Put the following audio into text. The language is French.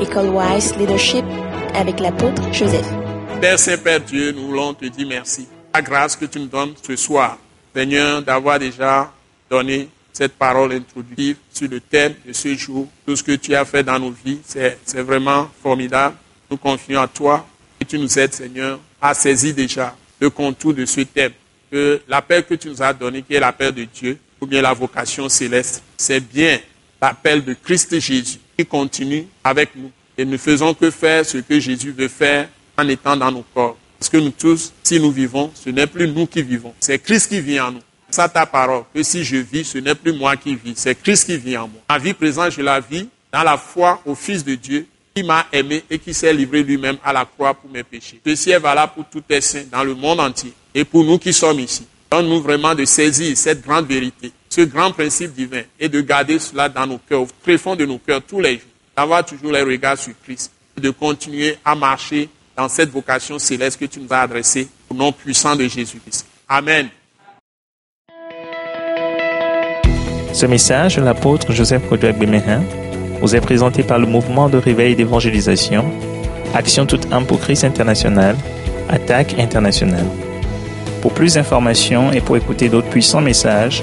École Wise Leadership avec l'apôtre Joseph. Père Saint-Père Dieu, nous voulons te dire merci. La grâce que tu nous donnes ce soir, Seigneur, d'avoir déjà donné cette parole introductive sur le thème de ce jour. Tout ce que tu as fait dans nos vies, c'est vraiment formidable. Nous confions à toi et tu nous aides, Seigneur, à saisir déjà le contour de ce thème. Que l'appel que tu nous as donné, qui est l'appel de Dieu, ou bien la vocation céleste, c'est bien l'appel de Christ Jésus qui continue avec nous. Et ne faisons que faire ce que Jésus veut faire en étant dans nos corps. Parce que nous tous, si nous vivons, ce n'est plus nous qui vivons, c'est Christ qui vit en nous. Ça ta parole, que si je vis, ce n'est plus moi qui vis, c'est Christ qui vit en moi. Ma vie présente, je la vis dans la foi au Fils de Dieu qui m'a aimé et qui s'est livré lui-même à la croix pour mes péchés. Ceci est valable pour tous les saints dans le monde entier et pour nous qui sommes ici. Donne-nous vraiment de saisir cette grande vérité, ce grand principe divin et de garder cela dans nos cœurs, au très fond de nos cœurs tous les jours. D'avoir toujours les regards sur Christ de continuer à marcher dans cette vocation céleste que tu nous as adressée au nom puissant de Jésus-Christ. Amen. Ce message l'apôtre Joseph Kodouak Bemehin vous est présenté par le mouvement de réveil d'évangélisation, Action toute âme pour Christ international, Attaque internationale. Pour plus d'informations et pour écouter d'autres puissants messages,